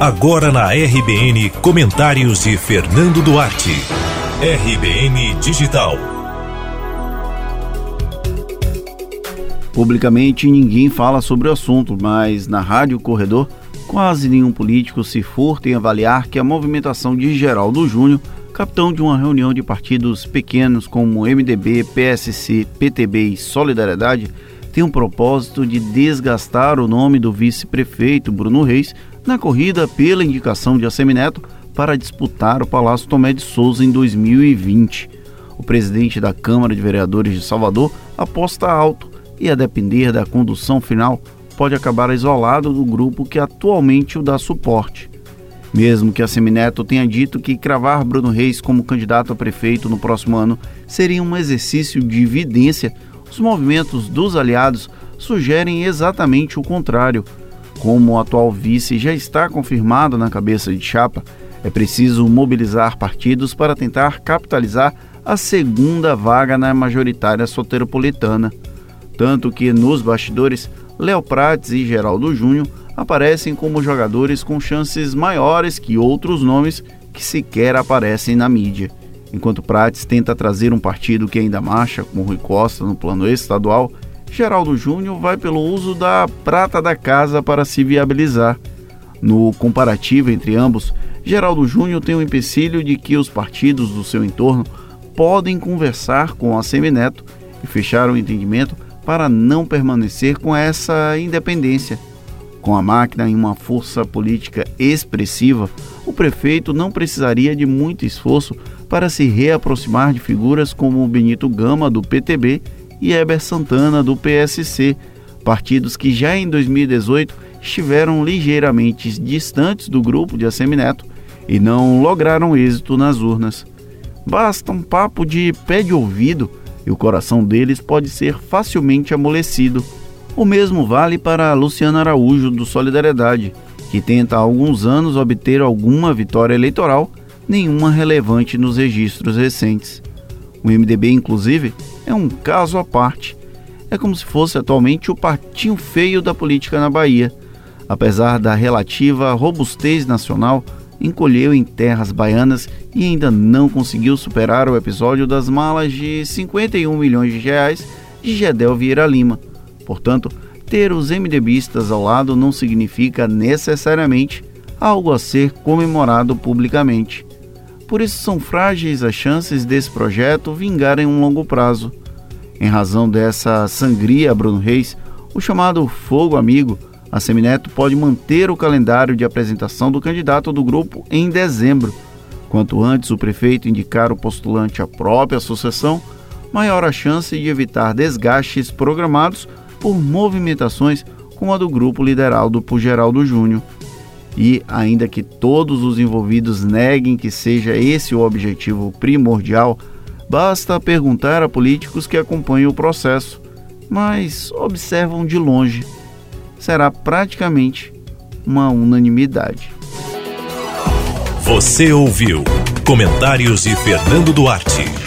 Agora na RBN, comentários de Fernando Duarte. RBN Digital. Publicamente ninguém fala sobre o assunto, mas na Rádio Corredor, quase nenhum político se furta em avaliar que a movimentação de Geraldo Júnior, capitão de uma reunião de partidos pequenos como MDB, PSC, PTB e Solidariedade, tem o propósito de desgastar o nome do vice-prefeito Bruno Reis na corrida pela indicação de Assemineto para disputar o Palácio Tomé de Souza em 2020. O presidente da Câmara de Vereadores de Salvador aposta alto e, a depender da condução final, pode acabar isolado do grupo que atualmente o dá suporte. Mesmo que a Semineto tenha dito que cravar Bruno Reis como candidato a prefeito no próximo ano seria um exercício de evidência os movimentos dos aliados sugerem exatamente o contrário. Como o atual vice já está confirmado na cabeça de chapa, é preciso mobilizar partidos para tentar capitalizar a segunda vaga na majoritária soteropolitana. Tanto que nos bastidores, Léo Prates e Geraldo Júnior aparecem como jogadores com chances maiores que outros nomes que sequer aparecem na mídia. Enquanto Prates tenta trazer um partido que ainda marcha, como Rui Costa no plano estadual, Geraldo Júnior vai pelo uso da prata da casa para se viabilizar. No comparativo entre ambos, Geraldo Júnior tem o empecilho de que os partidos do seu entorno podem conversar com a Semineto e fechar o um entendimento para não permanecer com essa independência. Com a máquina em uma força política expressiva, prefeito não precisaria de muito esforço para se reaproximar de figuras como Benito Gama, do PTB, e Heber Santana, do PSC, partidos que já em 2018 estiveram ligeiramente distantes do grupo de Assemineto e não lograram êxito nas urnas. Basta um papo de pé de ouvido e o coração deles pode ser facilmente amolecido. O mesmo vale para Luciano Araújo, do Solidariedade, que tenta há alguns anos obter alguma vitória eleitoral nenhuma relevante nos registros recentes. O MDB, inclusive, é um caso à parte. É como se fosse atualmente o patinho feio da política na Bahia. Apesar da relativa robustez nacional, encolheu em terras baianas e ainda não conseguiu superar o episódio das malas de 51 milhões de reais de Gedel Vieira Lima. Portanto, ter os MDBistas ao lado não significa necessariamente algo a ser comemorado publicamente. Por isso são frágeis as chances desse projeto vingar em um longo prazo. Em razão dessa sangria, Bruno Reis, o chamado Fogo Amigo, a Semineto pode manter o calendário de apresentação do candidato do grupo em dezembro. Quanto antes o prefeito indicar o postulante à própria sucessão, maior a chance de evitar desgastes programados por movimentações como a do grupo liderado por Geraldo Júnior e, ainda que todos os envolvidos neguem que seja esse o objetivo primordial, basta perguntar a políticos que acompanham o processo, mas observam de longe. Será praticamente uma unanimidade. Você ouviu comentários de Fernando Duarte.